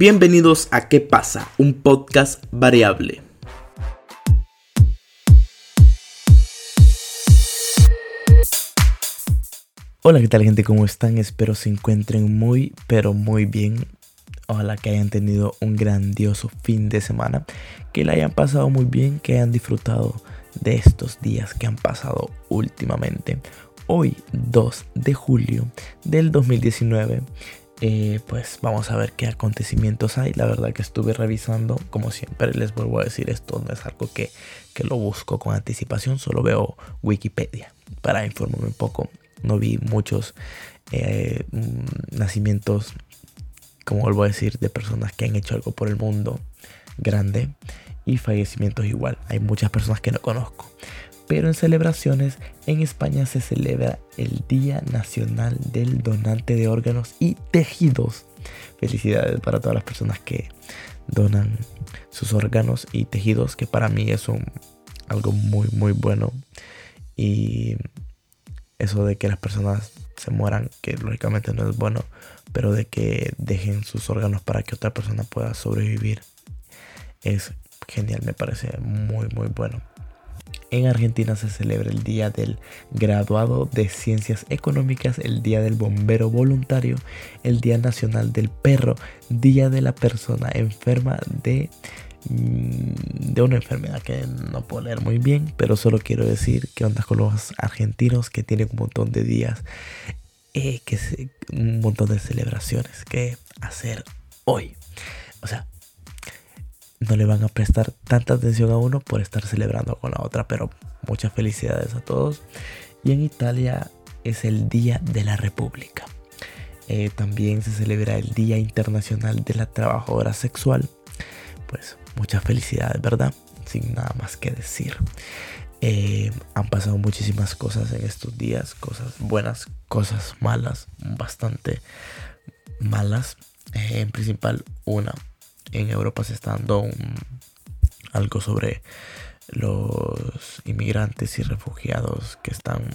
Bienvenidos a ¿Qué pasa? Un podcast variable. Hola, ¿qué tal gente? ¿Cómo están? Espero se encuentren muy, pero muy bien. Ojalá que hayan tenido un grandioso fin de semana, que la hayan pasado muy bien, que hayan disfrutado de estos días que han pasado últimamente. Hoy, 2 de julio del 2019, eh, pues vamos a ver qué acontecimientos hay. La verdad que estuve revisando, como siempre les vuelvo a decir, esto no es algo que, lo busco con anticipación, solo veo Wikipedia para informarme un poco. No vi muchos eh, nacimientos, como vuelvo a decir, de personas que han hecho algo por el mundo grande y fallecimientos igual. Hay muchas personas que no conozco pero en celebraciones en España se celebra el Día Nacional del Donante de Órganos y Tejidos. Felicidades para todas las personas que donan sus órganos y tejidos, que para mí es algo muy, muy bueno. Y eso de que las personas se mueran, que lógicamente no es bueno, pero de que dejen sus órganos para que otra persona pueda sobrevivir, es genial, me parece muy, muy bueno. En Argentina se celebra el Día del Graduado de Ciencias Económicas, el Día del Bombero Voluntario, el Día Nacional del Perro, Día de la Persona Enferma de, mm, de una enfermedad que no puedo leer muy bien, pero solo quiero decir que onda con los argentinos que tienen un montón de días, eh, que un montón de celebraciones que hacer hoy. O sea, no le van a prestar tanta atención a uno por estar celebrando con la otra, pero muchas felicidades a todos. Y en Italia es el Día de la República. Eh, también se celebra el Día Internacional de la Trabajadora Sexual. Pues muchas felicidades, ¿verdad? Sin nada más que decir. Eh, han pasado muchísimas cosas en estos días, cosas buenas, cosas malas, bastante malas. Eh, en principal, una en Europa se está dando algo sobre los inmigrantes y refugiados que están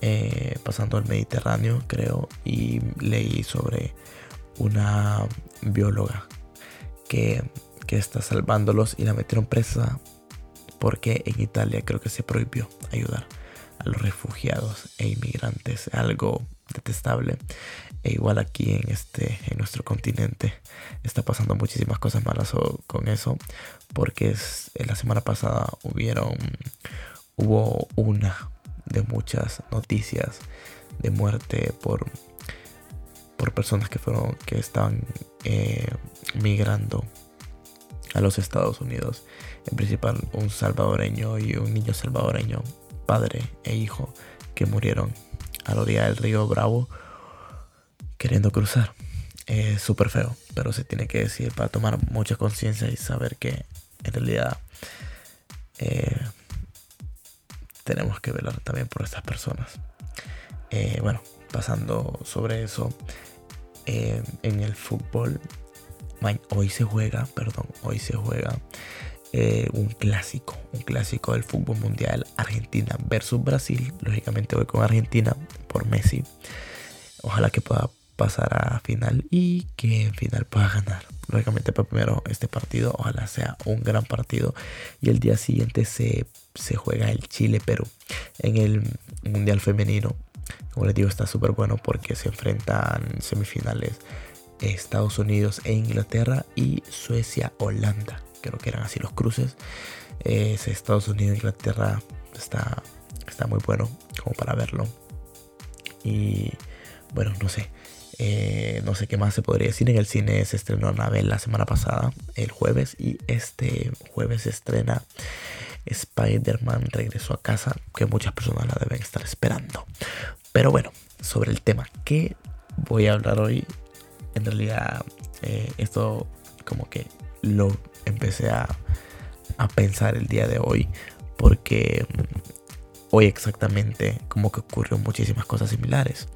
eh, pasando al Mediterráneo, creo, y leí sobre una bióloga que, que está salvándolos y la metieron presa porque en Italia creo que se prohibió ayudar a los refugiados e inmigrantes, algo detestable. E igual aquí en este, en nuestro continente, está pasando muchísimas cosas malas con eso, porque es, la semana pasada hubieron, hubo una de muchas noticias de muerte por, por personas que fueron, que estaban eh, migrando a los Estados Unidos. En principal un salvadoreño y un niño salvadoreño, padre e hijo, que murieron a la orilla del río Bravo queriendo cruzar. Es súper feo, pero se tiene que decir para tomar mucha conciencia y saber que en realidad eh, tenemos que velar también por estas personas. Eh, bueno, pasando sobre eso, eh, en el fútbol, hoy se juega, perdón, hoy se juega un clásico, un clásico del fútbol mundial, Argentina versus Brasil. Lógicamente voy con Argentina por Messi. Ojalá que pueda pasar a final y que en final pueda ganar. Lógicamente, para primero este partido, ojalá sea un gran partido. Y el día siguiente se, se juega el Chile-Perú en el Mundial Femenino. Como les digo, está súper bueno porque se enfrentan semifinales Estados Unidos e Inglaterra y Suecia-Holanda. Creo que eran así los cruces. Estados Unidos-Inglaterra está, está muy bueno como para verlo. Y bueno, no sé. Eh, no sé qué más se podría decir. En el cine se estrenó Anabel la semana pasada, el jueves, y este jueves se estrena Spider-Man Regreso a casa, que muchas personas la deben estar esperando. Pero bueno, sobre el tema que voy a hablar hoy, en realidad eh, esto como que lo empecé a, a pensar el día de hoy, porque mm, hoy exactamente como que ocurrió muchísimas cosas similares.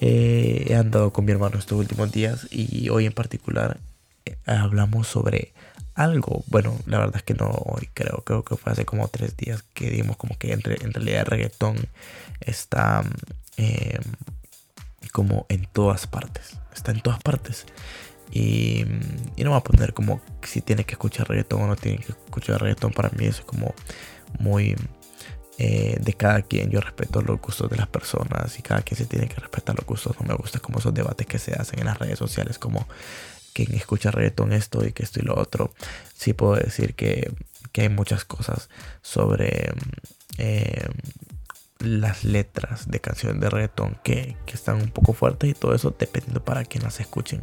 Eh, he andado con mi hermano estos últimos días y hoy en particular eh, hablamos sobre algo. Bueno, la verdad es que no hoy creo, creo que fue hace como tres días que dimos como que en, realidad el reggaetón está em, como en todas partes. Está en todas partes. Y, y, no va a poner como si tiene que escuchar reggaetón o no tiene que escuchar reggaetón. Para mí eso es como muy eh, de cada quien. Yo respeto los gustos de las personas y cada quien se tiene que respetar los gustos. No me gusta como esos debates que se hacen en las redes sociales como quien escucha reggaetón esto y que esto y lo otro. Sí puedo decir que, que hay muchas cosas sobre eh, las letras de canciones de reggaetón que, que, están un poco fuertes y todo eso dependiendo para quien las escuchen.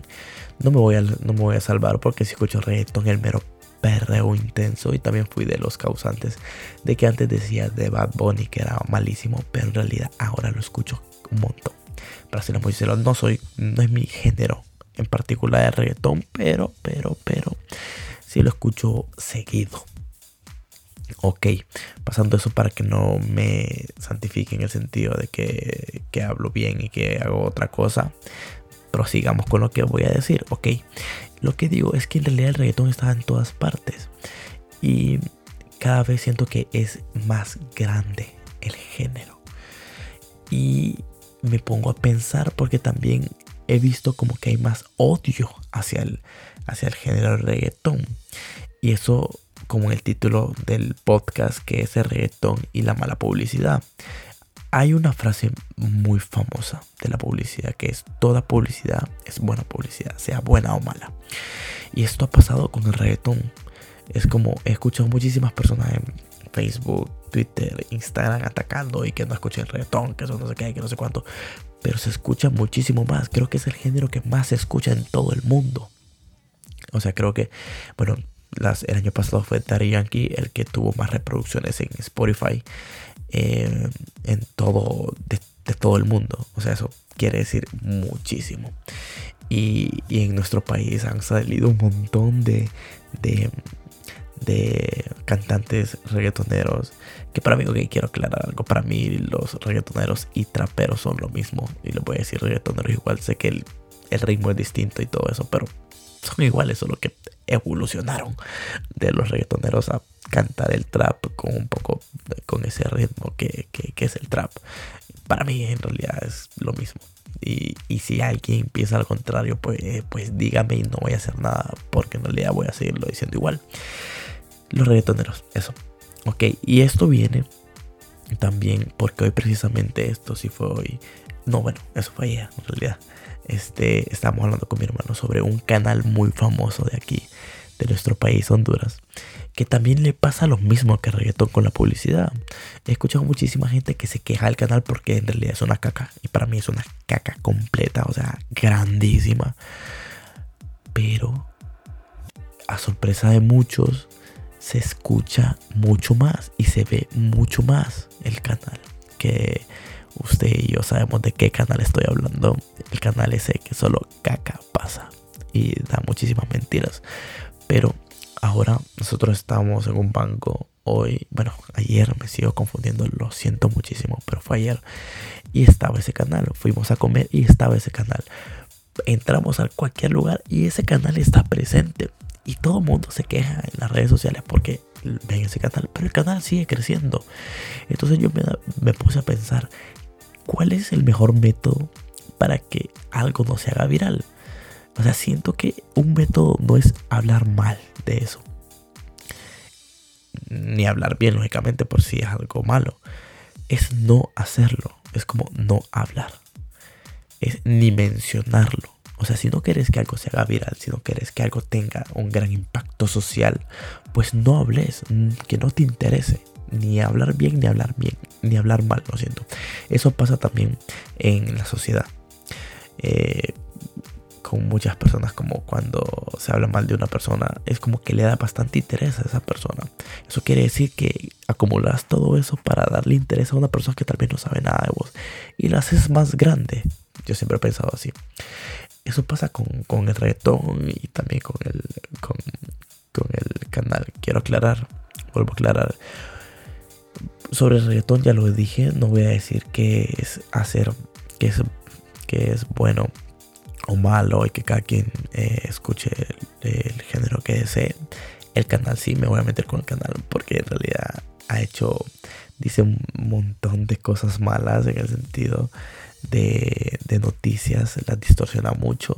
No me voy a, no me voy a salvar porque si escucho reggaetón el mero perreo intenso y también fui de los causantes de que antes decía de Bad Bunny que era malísimo, pero en realidad ahora lo escucho un montón. Para ser muy sincero, no soy, no es mi género en particular de reggaetón, pero, pero, pero, sí lo escucho seguido. Ok, pasando eso para que no me santifique en el sentido de que, que hablo bien y que hago otra cosa. Prosigamos con lo que voy a decir. Ok, lo que digo es que en realidad el reggaetón está en todas partes. Y cada vez siento que es más grande el género. Y me pongo a pensar porque también he visto como que hay más odio hacia el, hacia el género del reggaetón. Y eso como en el título del podcast que es el reggaetón y la mala publicidad. Hay una frase muy famosa de la publicidad que es toda publicidad es buena publicidad, sea buena o mala. Y esto ha pasado con el reggaetón. Es como he escuchado muchísimas personas en Facebook, Twitter, Instagram atacando y que no escuchen el reggaetón, que eso no sé qué, que no sé cuánto. Pero se escucha muchísimo más. Creo que es el género que más se escucha en todo el mundo. O sea, creo que, bueno, las, el año pasado fue Daddy Yankee el que tuvo más reproducciones en Spotify. Eh, en todo, de, todo el mundo. O sea, eso quiere decir muchísimo. Y, en nuestro país han salido un montón de, de, de cantantes reggaetoneros. Que para mí, ok, quiero aclarar algo. Para mí, los reggaetoneros y traperos son lo mismo. Y les voy a decir reggaetoneros igual. Sé que el, el ritmo es distinto y todo eso, pero son iguales, solo que evolucionaron de los reggaetoneros a cantar el trap con un poco con ese ritmo que, es el trap. Para mí en realidad es lo mismo. Y, si alguien piensa al contrario, pues, pues dígame y no voy a hacer nada, porque en realidad voy a seguirlo diciendo igual. Los reggaetoneros, eso. Ok, y esto viene también porque hoy precisamente esto sí fue hoy. No, bueno, eso fue ayer en realidad este, estábamos hablando con mi hermano sobre un canal muy famoso de aquí, de nuestro país, Honduras, que también le pasa lo mismo que reggaetón con la publicidad. He escuchado muchísima gente que se queja del canal porque en realidad es una caca, y para mí es una caca completa, o sea, grandísima. Pero, a sorpresa de muchos, se escucha mucho más y se ve mucho más el canal que usted y yo sabemos de qué canal estoy hablando. El canal ese que solo caca pasa y da muchísimas mentiras. Pero ahora nosotros estamos en un banco hoy, bueno, ayer me sigo confundiendo, lo siento muchísimo, pero fue ayer y estaba ese canal. Fuimos a comer y estaba ese canal. Entramos a cualquier lugar y ese canal está presente. Y todo el mundo se queja en las redes sociales porque ven ese canal, pero el canal sigue creciendo. Entonces yo me, me puse a pensar, ¿cuál es el mejor método para que algo no se haga viral? O sea, siento que un método no es hablar mal de eso. Ni hablar bien, lógicamente, por si es algo malo. Es no hacerlo. Es como no hablar. Es ni mencionarlo. O sea, si no quieres que algo se haga viral, si no quieres que algo tenga un gran impacto social, pues no hables, que no te interese ni hablar bien ni hablar bien, ni hablar mal, lo siento. Eso pasa también en la sociedad. Eh, con muchas personas como cuando se habla mal de una persona es como que le da bastante interés a esa persona eso quiere decir que acumulas todo eso para darle interés a una persona que tal vez no sabe nada de vos y la haces más grande yo siempre he pensado así eso pasa con, con el reggaetón y también con el con, con el canal quiero aclarar vuelvo a aclarar sobre el reggaetón ya lo dije, no voy a decir qué es hacer, qué es, qué es bueno o malo y que cada quien eh, escuche el, género que desee. El canal sí, me voy a meter con el canal porque en realidad ha hecho, dice un montón de cosas malas en el sentido de, noticias, las distorsiona mucho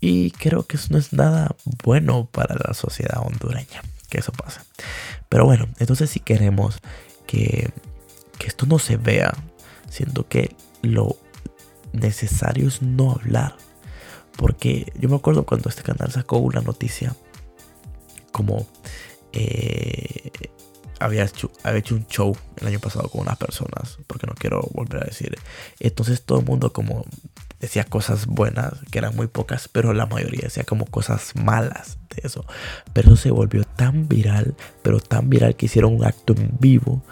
Y creo que eso no es nada bueno para la sociedad hondureña, que eso pase. Pero bueno, entonces si queremos que, que esto no se vea, siento que lo necesario es no hablar. Porque yo me acuerdo cuando este canal sacó una noticia como eh, había, hecho, había hecho un show el año pasado con unas personas, porque no quiero volver a decir. Entonces todo el mundo como decía cosas buenas, que eran muy pocas, pero la mayoría decía como cosas malas de eso. Pero eso se volvió tan viral, pero tan viral que hicieron un acto en vivo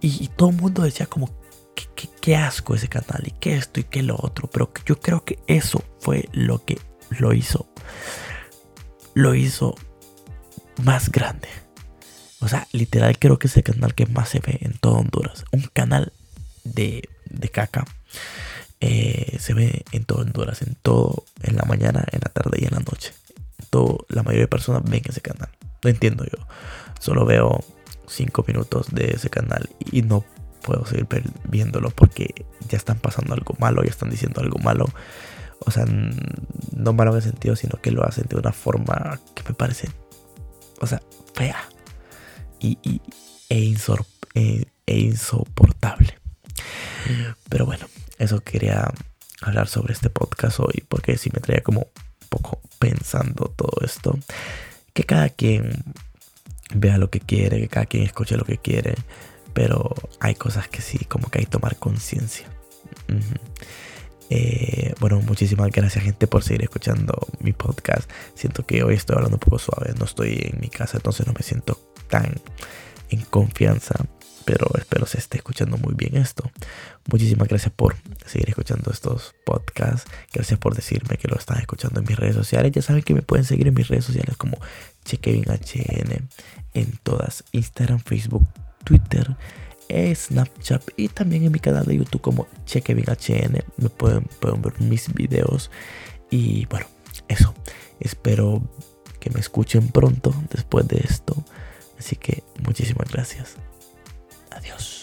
y, todo el mundo decía como, ¿qué, qué, asco ese canal y qué esto y qué lo otro. Pero yo creo que eso fue lo que lo hizo. Lo hizo más grande. O sea, literal creo que es el canal que más se ve en todo Honduras. Un canal de, de caca. Eh, se ve en todo Honduras, en todo, en la mañana, en la tarde y en la noche. Todo, la mayoría de personas ven ese canal. No entiendo yo. Solo veo 5 minutos de ese canal y no puedo seguir viéndolo porque ya están pasando algo malo, ya están diciendo algo malo. O sea, no malo en el sentido, sino que lo hacen de una forma que me parece, o sea, fea y, e, e, e, insoportable. Pero bueno, eso quería hablar sobre este podcast hoy, porque si me traía como un poco pensando todo esto. Que cada quien vea lo que quiere, que cada quien escuche lo que quiere, pero hay cosas que sí, como que hay que tomar conciencia. Eh, bueno, muchísimas gracias gente por seguir escuchando mi podcast. Siento que hoy estoy hablando un poco suave, no estoy en mi casa, entonces no me siento tan en confianza, pero espero se esté escuchando muy bien esto. Muchísimas gracias por seguir escuchando estos podcasts. Gracias por decirme que lo están escuchando en mis redes sociales. Ya saben que me pueden seguir en mis redes sociales como ChekevinHN en todas, Instagram, Facebook, Twitter Snapchat y también en mi canal de YouTube como ChekevinHN. Me pueden, pueden ver mis videos. Y bueno, eso. Espero que me escuchen pronto después de esto. Así que muchísimas gracias. Adiós.